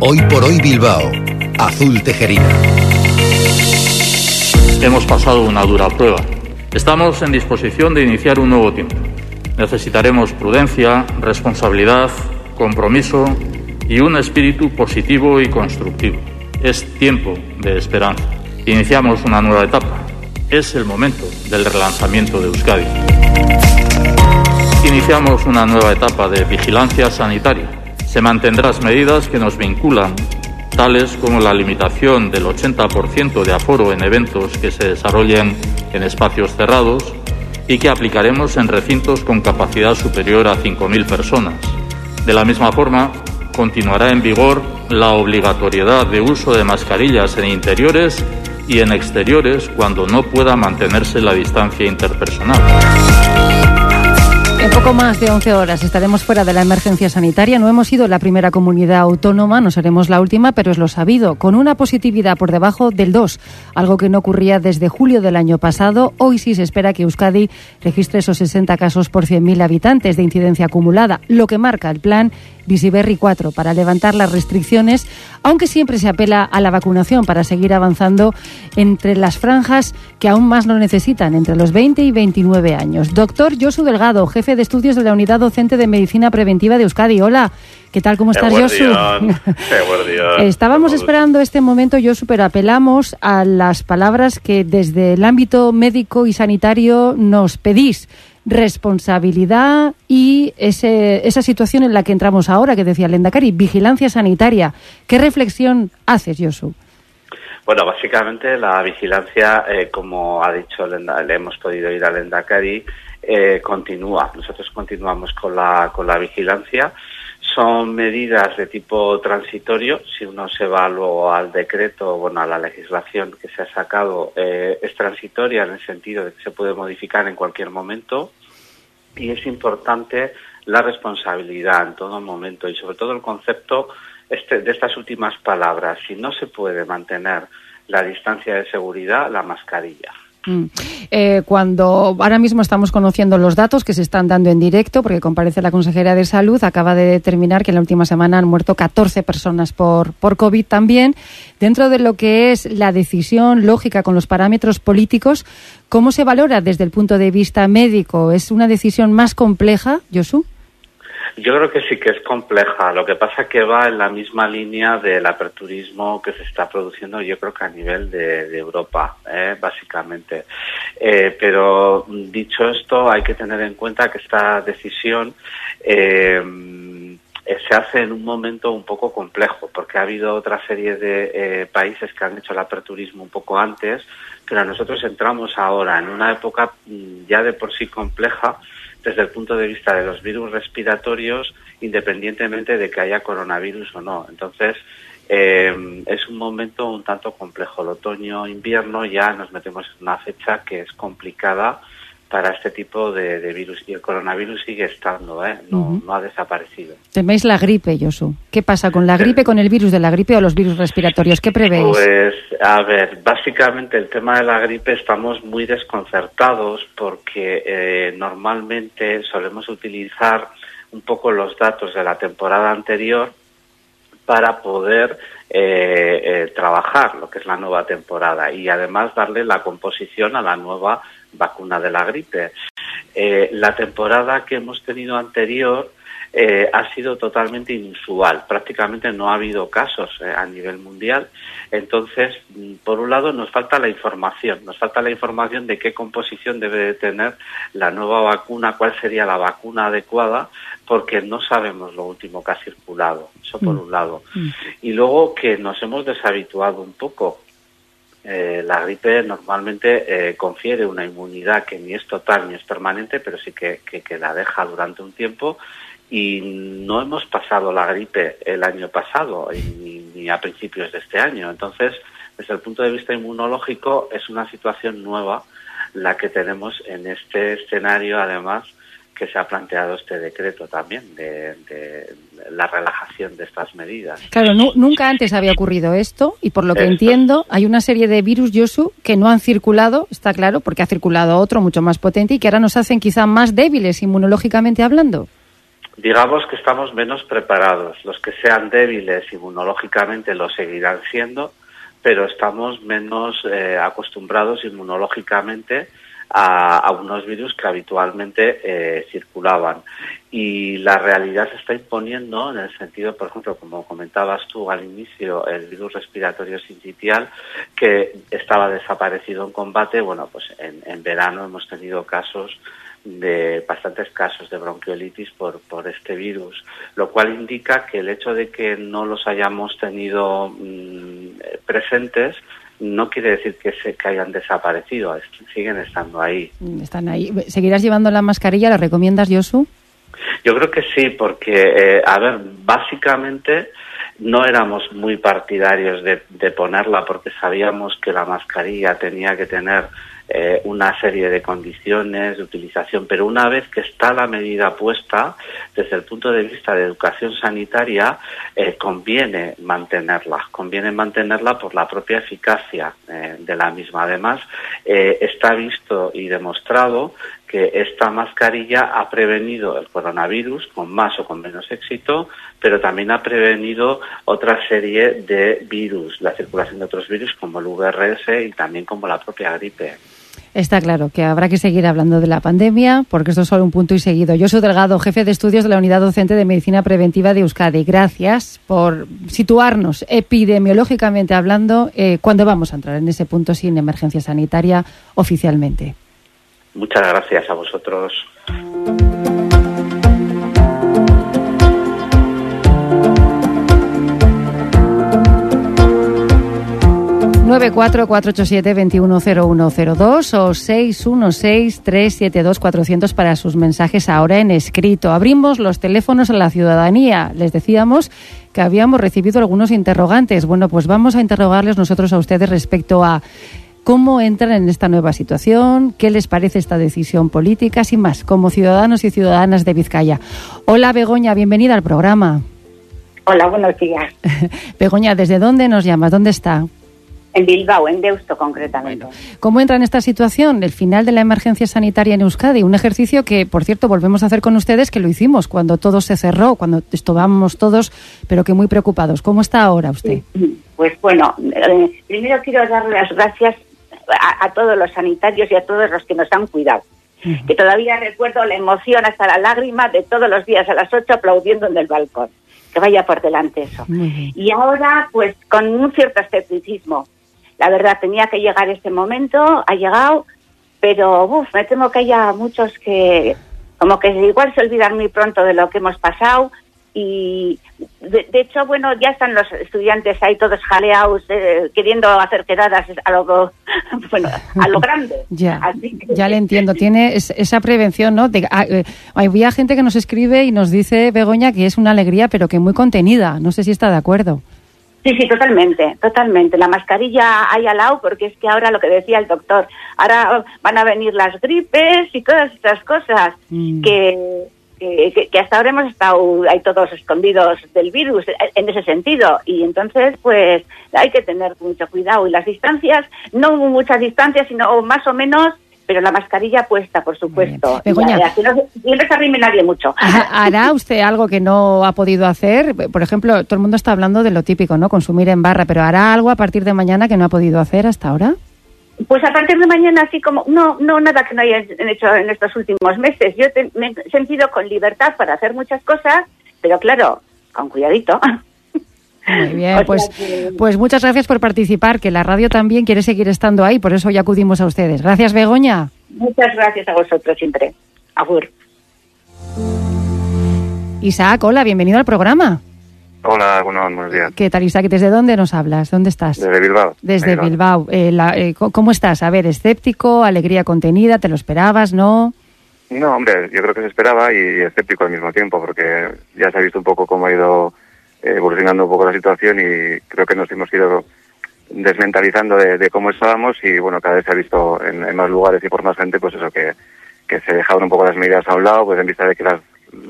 Hoy por hoy Bilbao. Azul Tejerina. Hemos pasado una dura prueba. Estamos en disposición de iniciar un nuevo tiempo. Necesitaremos prudencia, responsabilidad, compromiso y un espíritu positivo y constructivo. Es tiempo de esperanza. Iniciamos una nueva etapa. Es el momento del relanzamiento de Euskadi. Iniciamos una nueva etapa de vigilancia sanitaria. Se mantendrán las medidas que nos vinculan, tales como la limitación del 80% de aforo en eventos que se desarrollen en espacios cerrados y que aplicaremos en recintos con capacidad superior a 5.000 personas. De la misma forma, continuará en vigor la obligatoriedad de uso de mascarillas en interiores y en exteriores cuando no pueda mantenerse la distancia interpersonal. En poco más de 11 horas estaremos fuera de la emergencia sanitaria. No hemos sido la primera comunidad autónoma, no seremos la última, pero es lo sabido, con una positividad por debajo del 2, algo que no ocurría desde julio del año pasado. Hoy sí se espera que Euskadi registre esos 60 casos por 100.000 habitantes de incidencia acumulada, lo que marca el plan Visiberri 4 para levantar las restricciones, aunque siempre se apela a la vacunación para seguir avanzando entre las franjas que aún más lo necesitan, entre los 20 y 29 años. Doctor Josu Delgado, jefe de estudios de la Unidad Docente de Medicina Preventiva de Euskadi. Hola. ¿Qué tal? ¿Cómo estás, Josu? Estábamos esperando este momento, Josu, pero apelamos a las palabras que desde el ámbito médico y sanitario nos pedís responsabilidad y ese, esa situación en la que entramos ahora, que decía Lendakari, vigilancia sanitaria. ¿Qué reflexión haces, Josu? Bueno, básicamente la vigilancia, eh, como ha dicho Lenda, le hemos podido ir a Lendakari, eh, continúa. Nosotros continuamos con la, con la vigilancia. Son medidas de tipo transitorio. Si uno se va luego al decreto, bueno, a la legislación que se ha sacado, eh, es transitoria en el sentido de que se puede modificar en cualquier momento y es importante la responsabilidad en todo momento y sobre todo el concepto este, de estas últimas palabras. Si no se puede mantener la distancia de seguridad, la mascarilla. Mm. Eh, cuando ahora mismo estamos conociendo los datos que se están dando en directo, porque comparece la consejera de Salud, acaba de determinar que en la última semana han muerto 14 personas por, por COVID también. Dentro de lo que es la decisión lógica con los parámetros políticos, ¿cómo se valora desde el punto de vista médico? ¿Es una decisión más compleja, Josu? Yo creo que sí que es compleja. Lo que pasa es que va en la misma línea del aperturismo que se está produciendo, yo creo que a nivel de, Europa, ¿eh? básicamente. Eh, pero dicho esto, hay que tener en cuenta que esta decisión eh, se hace en un momento un poco complejo, porque ha habido otra serie de países que han hecho el aperturismo un poco antes, pero nosotros entramos ahora en una época mm, ya de por sí compleja desde el punto de vista de los virus respiratorios, independientemente de que haya coronavirus o no. Entonces, eh, es un momento un tanto complejo. El otoño-invierno ya nos metemos en una fecha que es complicada para este tipo de, virus. Y el coronavirus sigue estando, ¿eh? no, no ha desaparecido. Teméis la gripe, Josu. ¿Qué pasa con la gripe, con el virus de la gripe o los virus respiratorios? ¿Qué prevéis? Pues, a ver, básicamente el tema de la gripe estamos muy desconcertados porque eh, normalmente solemos utilizar un poco los datos de la temporada anterior para poder eh, eh, trabajar lo que es la nueva temporada y además darle la composición a la nueva vacuna de la gripe. Eh, la temporada que hemos tenido anterior eh, ha sido totalmente inusual. Prácticamente no ha habido casos eh, a nivel mundial. Entonces, mm, por un lado, nos falta la información. Nos falta la información de qué composición debe de tener la nueva vacuna, cuál sería la vacuna adecuada, porque no sabemos lo último que ha circulado. Eso por mm. un lado. Mm. Y luego que nos hemos deshabituado un poco eh, la gripe normalmente eh, confiere una inmunidad que ni es total ni es permanente, pero sí que, que, la deja durante un tiempo y no hemos pasado la gripe el año pasado ni, ni, a principios de este año. Entonces, desde el punto de vista inmunológico, es una situación nueva la que tenemos en este escenario, además, que se ha planteado este decreto también de, la relajación de estas medidas. Claro, nunca antes había ocurrido esto y por lo que entiendo hay una serie de virus, Yosu, que no han circulado, está claro, porque ha circulado otro mucho más potente y que ahora nos hacen quizá más débiles inmunológicamente hablando. digamos que estamos menos preparados. Los que sean débiles inmunológicamente lo seguirán siendo, pero estamos menos eh, acostumbrados inmunológicamente a, unos virus que habitualmente eh, circulaban. Y la realidad se está imponiendo en el sentido, por ejemplo, como comentabas tú al inicio, el virus respiratorio sincitial que estaba desaparecido en combate. Bueno, pues en, en verano hemos tenido casos de bastantes casos de bronquiolitis por, por este virus, lo cual indica que el hecho de que no los hayamos tenido mm, presentes no quiere decir que, se, que hayan desaparecido, siguen estando ahí. Están ahí. ¿Seguirás llevando la mascarilla? ¿La recomiendas, Yosu? Yo creo que sí, porque, eh, a ver, básicamente no éramos muy partidarios de, de ponerla porque sabíamos que la mascarilla tenía que tener eh, una serie de condiciones de utilización, pero una vez que está la medida puesta, desde el punto de vista de educación sanitaria, eh, conviene mantenerla, conviene mantenerla por la propia eficacia eh, de la misma. Además, está visto y demostrado que esta mascarilla ha prevenido el coronavirus con más o con menos éxito, pero también ha prevenido otra serie de virus, la circulación de otros virus como el VRS y también como la propia gripe. Está claro que habrá que seguir hablando de la pandemia, porque esto es solo un punto y seguido. Yo soy Delgado, jefe de estudios de la Unidad Docente de Medicina Preventiva de Euskadi. Gracias por situarnos epidemiológicamente hablando eh, cuando vamos a entrar en ese punto sin emergencia sanitaria oficialmente. Muchas gracias a vosotros. 94487210102 o 616372400 para sus mensajes ahora en escrito. Abrimos los teléfonos a la ciudadanía. Les decíamos que habíamos recibido algunos interrogantes. Bueno, pues vamos a interrogarles nosotros a ustedes respecto a cómo entran en esta nueva situación, qué les parece esta decisión política, sin más, como ciudadanos y ciudadanas de Vizcaya. Hola Begoña, bienvenida al programa. Hola, buenos días. Begoña, ¿desde dónde nos llamas? ¿Dónde está? En Bilbao, en Deusto concretamente. ¿Cómo entra en esta situación el final de la emergencia sanitaria en Euskadi? Un ejercicio que, por cierto, volvemos a hacer con ustedes, que lo hicimos cuando todo se cerró, cuando estábamos todos, pero que muy preocupados. ¿Cómo está ahora usted? Pues bueno, eh, primero quiero dar las gracias a, todos los sanitarios y a todos los que nos han cuidado. Que todavía recuerdo la emoción hasta la lágrima de todos los días a las 8 aplaudiendo en el balcón. Que vaya por delante eso. Y ahora, pues con un cierto escepticismo la verdad, tenía que llegar este momento, ha llegado, pero uf, me temo que haya muchos que como que igual se olvidan muy pronto de lo que hemos pasado y de, hecho, bueno, ya están los estudiantes ahí todos jaleados, eh, queriendo hacer quedadas a lo, bueno, a lo grande. ya, ya le entiendo. Tiene esa prevención, ¿no? De, ah, eh, había gente que nos escribe y nos dice, Begoña, que es una alegría, pero que muy contenida. No sé si está de acuerdo. Sí, sí, totalmente, totalmente. La mascarilla hay al lado porque es que ahora lo que decía el doctor, ahora van a venir las gripes y todas estas cosas mm. que, que, hasta ahora hemos estado ahí todos escondidos del virus en ese sentido y entonces pues hay que tener mucho cuidado y las distancias, no muchas distancias, sino más o menos pero la mascarilla puesta, por supuesto. Begoña, y no, se arrime nadie mucho. ¿Hará usted algo que no ha podido hacer? Por ejemplo, todo el mundo está hablando de lo típico, ¿no? Consumir en barra, pero ¿hará algo a partir de mañana que no ha podido hacer hasta ahora? Pues a partir de mañana, así como, no, no, nada que no haya hecho en estos últimos meses. Yo me he sentido con libertad para hacer muchas cosas, pero claro, con cuidadito. Muy bien, pues, pues muchas gracias por participar, que la radio también quiere seguir estando ahí, por eso ya acudimos a ustedes. Gracias, Begoña. Muchas gracias a vosotros siempre. Agur. Isaac, hola, bienvenido al programa. Hola, buenos días. ¿Qué tal, Isaac? ¿Desde dónde nos hablas? ¿Dónde estás? Desde Bilbao. Desde Bilbao. Eh, eh, ¿Cómo estás? A ver, escéptico, alegría contenida, ¿te lo esperabas, no? No, hombre, yo creo que se esperaba y escéptico al mismo tiempo, porque ya se ha visto un poco cómo ha ido evolucionando un poco la situación y creo que nos hemos ido desmentalizando de, cómo estábamos y bueno, cada vez se ha visto en, más lugares y por más gente pues eso que, que se dejaron un poco las medidas a un lado, pues en vista de que las,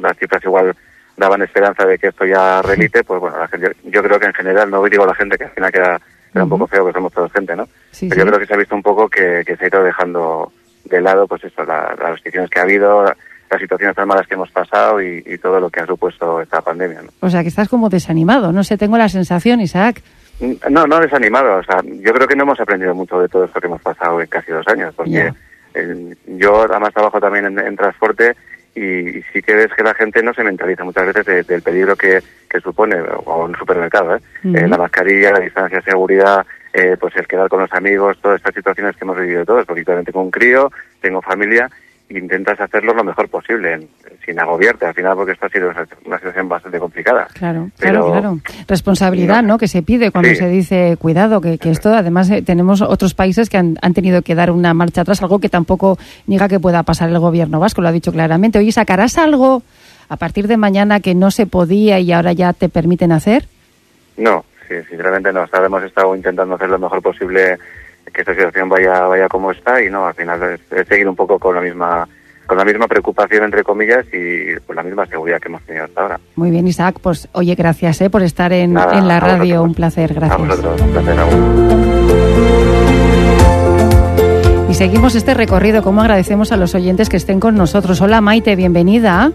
las cifras igual daban esperanza de que esto ya remite, pues bueno, la gente, yo creo que en general, no digo la gente que al final queda, un poco feo que somos todos gente, ¿no? Pero yo creo que se ha visto un poco que, se ha ido dejando de lado pues eso, las restricciones que ha habido, las situaciones tan malas que hemos pasado y, todo lo que ha supuesto esta pandemia. O sea, que estás como desanimado, no sé, tengo la sensación, Isaac. Mm, no, no desanimado, o sea, yo creo que no hemos aprendido mucho de todo esto que hemos pasado en casi dos años, porque yo además trabajo también en, transporte y, sí que ves que la gente no se mentaliza muchas veces del peligro que, supone, o un supermercado, ¿eh? eh la mascarilla, la distancia de seguridad, eh, pues el quedar con los amigos, todas estas situaciones que hemos vivido todos, porque también tengo un crío, tengo familia intentas hacerlo lo mejor posible, sin agobiarte al final, porque esto ha sido una situación bastante complicada. Claro, claro, claro. Responsabilidad, ¿no? Que se pide cuando se dice cuidado, que, esto, además, eh, tenemos otros países que han, tenido que dar una marcha atrás, algo que tampoco niega que pueda pasar el gobierno vasco, lo ha dicho claramente. Oye, ¿sacarás algo a partir de mañana que no se podía y ahora ya te permiten hacer? No, sí, sinceramente no. hemos estado intentando hacer lo mejor posible que esta situación vaya vaya como está y no al final es, seguir un poco con la misma con la misma preocupación entre comillas y con la misma seguridad que hemos tenido hasta ahora. Muy bien Isaac, pues oye gracias ¿eh? por estar en, en la radio, un placer, gracias. A vosotros, un placer. Y seguimos este recorrido, como agradecemos a los oyentes que estén con nosotros. Hola Maite, bienvenida.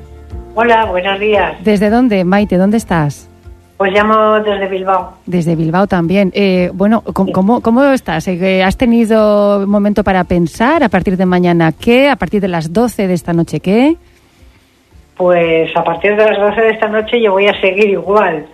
Hola, buenos días. ¿Desde dónde, Maite? ¿Dónde estás? Pues llamo desde Bilbao. Desde Bilbao también. Eh, bueno, ¿cómo, ¿cómo, estás? Eh, ¿Has tenido momento para pensar a partir de mañana qué? ¿A partir de las 12 de esta noche qué? Pues a partir de las 12 de esta noche yo voy a seguir igual.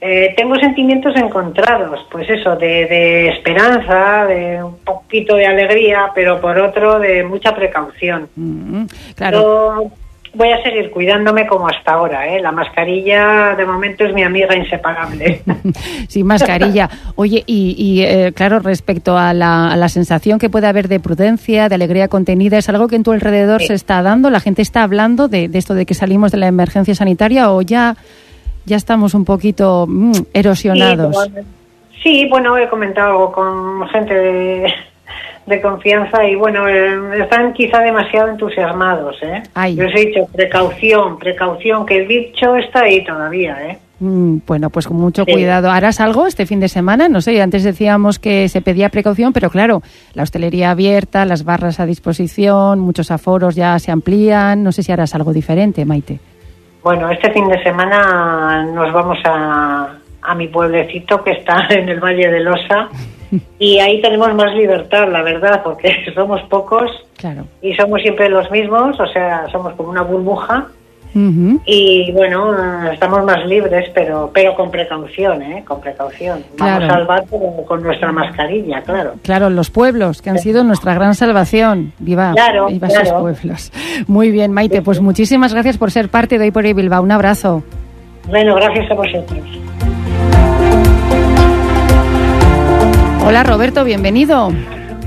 Eh, tengo sentimientos encontrados, pues eso, de, esperanza, de un poquito de alegría, pero por otro de mucha precaución. Mm, claro voy a seguir cuidándome como hasta ahora. ¿eh? La mascarilla de momento es mi amiga inseparable. Sin mascarilla. Oye, y, eh, claro, respecto a la, sensación que puede haber de prudencia, de alegría contenida, ¿es algo que en tu alrededor se está dando? ¿La gente está hablando de, esto de que salimos de la emergencia sanitaria o ya, ya estamos un poquito mm, erosionados? sí, bueno, he comentado con gente de de confianza y bueno, eh, están quizá demasiado entusiasmados, ¿eh? Yo os he dicho, precaución, precaución, que el bicho está ahí todavía, ¿eh? Mm, bueno, pues con mucho cuidado. ¿Harás algo este fin de semana? No sé, antes decíamos que se pedía precaución, pero claro, la hostelería abierta, las barras a disposición, muchos aforos ya se amplían. No sé si harás algo diferente, Maite. Bueno, este fin de semana nos vamos a, a mi pueblecito que está en el Valle de Losa y ahí tenemos más libertad, la verdad, porque somos pocos y somos siempre los mismos, o sea, somos como una burbuja. Y bueno, estamos más libres, pero pero con precaución, ¿eh? Con precaución. Vamos al bar con nuestra mascarilla, claro. Claro, los pueblos, que han sido nuestra gran salvación. Viva, viva esos pueblos. Muy bien, Maite, pues muchísimas gracias por ser parte de Hoy por Hoy Bilbao. Un abrazo. Bueno, gracias a vosotros. Hola Roberto, bienvenido.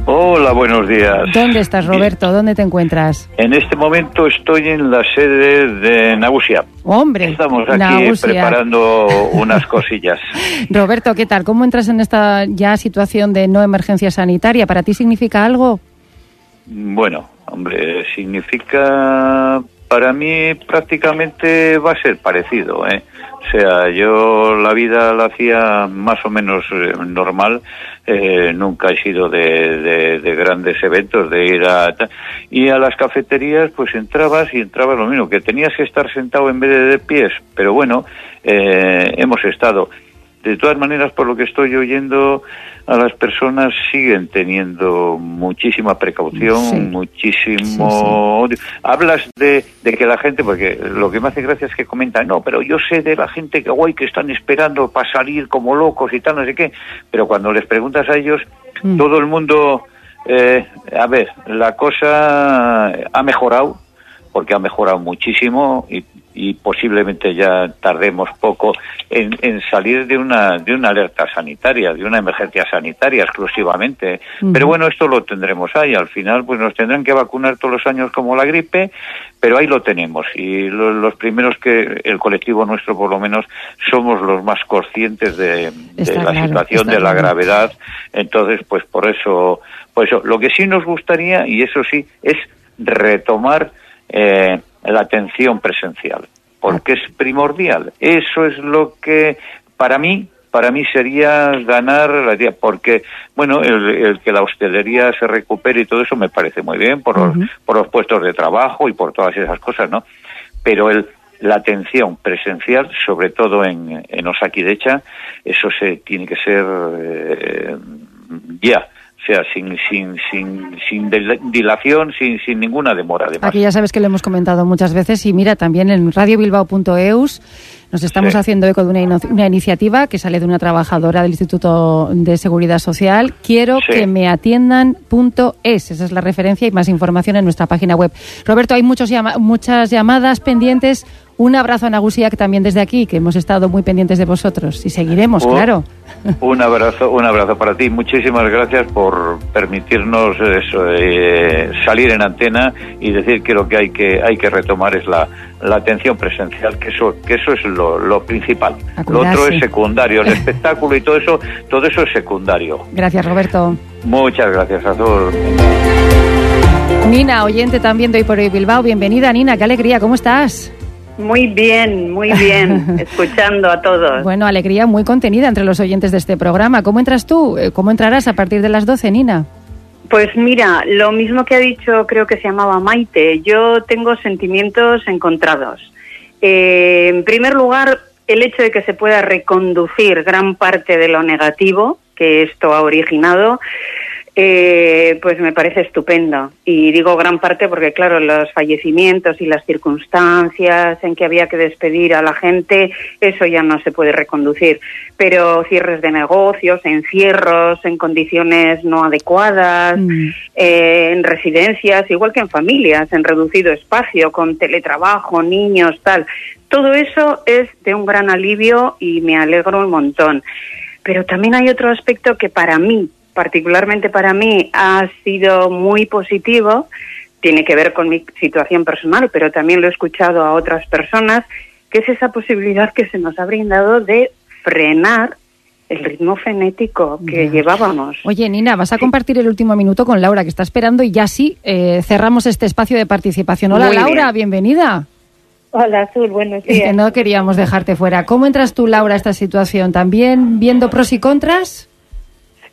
Hola, buenos días. ¿Dónde estás, Roberto? ¿Dónde te encuentras? En este momento estoy en la sede de Nagusia. Hombre, estamos aquí preparando unas cosillas. Roberto, ¿qué tal? ¿Cómo entras en esta ya situación de no emergencia sanitaria? ¿Para ti significa algo? Bueno, hombre, significa para mí prácticamente va a ser parecido, ¿eh? O sea, yo la vida la hacía más o menos eh, normal, eh, nunca he sido de, de, grandes eventos, de ir a... Y a las cafeterías pues entrabas y entrabas lo mismo, que tenías que estar sentado en vez de de pies, pero bueno, eh, hemos estado. De todas maneras, por lo que estoy oyendo, a las personas siguen teniendo muchísima precaución, muchísimo Hablas de, que la gente, porque lo que me hace gracia es que comentan, no, pero yo sé de la gente que guay que están esperando para salir como locos y tal, no sé qué, pero cuando les preguntas a ellos, mm. todo el mundo, eh, a ver, la cosa ha mejorado, porque ha mejorado muchísimo y y posiblemente ya tardemos poco en, en, salir de una de una alerta sanitaria, de una emergencia sanitaria exclusivamente. Pero bueno, esto lo tendremos ahí. Al final, pues nos tendrán que vacunar todos los años como la gripe, pero ahí lo tenemos. Y los primeros que el colectivo nuestro, por lo menos, somos los más conscientes de, la situación, de la gravedad. Entonces, pues por eso, pues eso. Lo que sí nos gustaría y eso sí es retomar eh, la atención presencial, porque es primordial. Eso es lo que, para mí, para mí sería ganar la idea, porque, bueno, el, que la hostelería se recupere y todo eso me parece muy bien por, los, por los puestos de trabajo y por todas esas cosas, ¿no? Pero el, la atención presencial, sobre todo en, en Osakidecha, eso se tiene que ser eh, ya o sea, sin, sin, sin, sin dilación, sin, sin ninguna demora. Además. Aquí ya sabes que lo hemos comentado muchas veces y mira, también en radiobilbao.eus nos estamos haciendo eco de una, una, iniciativa que sale de una trabajadora del Instituto de Seguridad Social. Quiero que me atiendan.es. Esa es la referencia y más información en nuestra página web. Roberto, hay muchos muchas llamadas pendientes. Un abrazo a Nagusiak también desde aquí, que hemos estado muy pendientes de vosotros y seguiremos, claro. Un abrazo, un abrazo para ti. Muchísimas gracias por permitirnos eh, salir en antena y decir que lo que hay que hay que retomar es la, la atención presencial, que eso que eso es lo, principal. Lo otro es secundario, el espectáculo y todo eso, todo eso es secundario. Gracias, Roberto. Muchas gracias, Azul. Nina, oyente también de hoy por hoy Bilbao. Bienvenida, Nina, qué alegría, ¿cómo estás? Muy bien, muy bien, escuchando a todos. Bueno, alegría muy contenida entre los oyentes de este programa. ¿Cómo entras tú? Eh, ¿Cómo entrarás a partir de las 12, Nina? Pues mira, lo mismo que ha dicho, creo que se llamaba Maite, yo tengo sentimientos encontrados. Eh, en primer lugar, el hecho de que se pueda reconducir gran parte de lo negativo que esto ha originado, eh, pues me parece estupendo. Y digo gran parte porque, claro, los fallecimientos y las circunstancias en que había que despedir a la gente, eso ya no se puede reconducir. Pero cierres de negocios, encierros en condiciones no adecuadas, mm. eh, en residencias, igual que en familias, en reducido espacio, con teletrabajo, niños, tal. Todo eso es de un gran alivio y me alegro un montón. Pero también hay otro aspecto que para mí particularmente para mí ha sido muy positivo, tiene que ver con mi situación personal, pero también lo he escuchado a otras personas, que es esa posibilidad que se nos ha brindado de frenar el ritmo fenético que llevábamos. Oye, Nina, vas a compartir el último minuto con Laura, que está esperando, y ya sí, eh, cerramos este espacio de participación. Hola, Laura, bienvenida. Hola, Azul, buenos días. Es que no queríamos dejarte fuera. ¿Cómo entras tú, Laura, a esta situación? ¿También viendo pros y contras?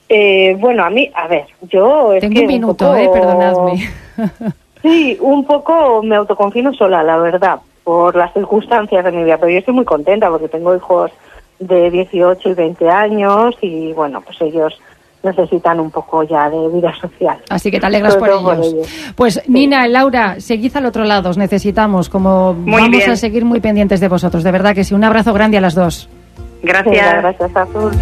Eh, bueno, a mí, a ver, yo... Tengo un minuto, eh, perdonadme. sí, un poco me autoconfino sola, la verdad, por las circunstancias de mi vida, pero yo estoy muy contenta porque tengo hijos de 18 y 20 años y bueno, pues ellos necesitan un poco ya de vida social. Así que te alegras por ellos. Pues Nina, Laura, seguid al otro lado, os necesitamos, como vamos a seguir muy pendientes de vosotros, de verdad que sí. Un abrazo grande a las dos. Gracias. gracias, Azul.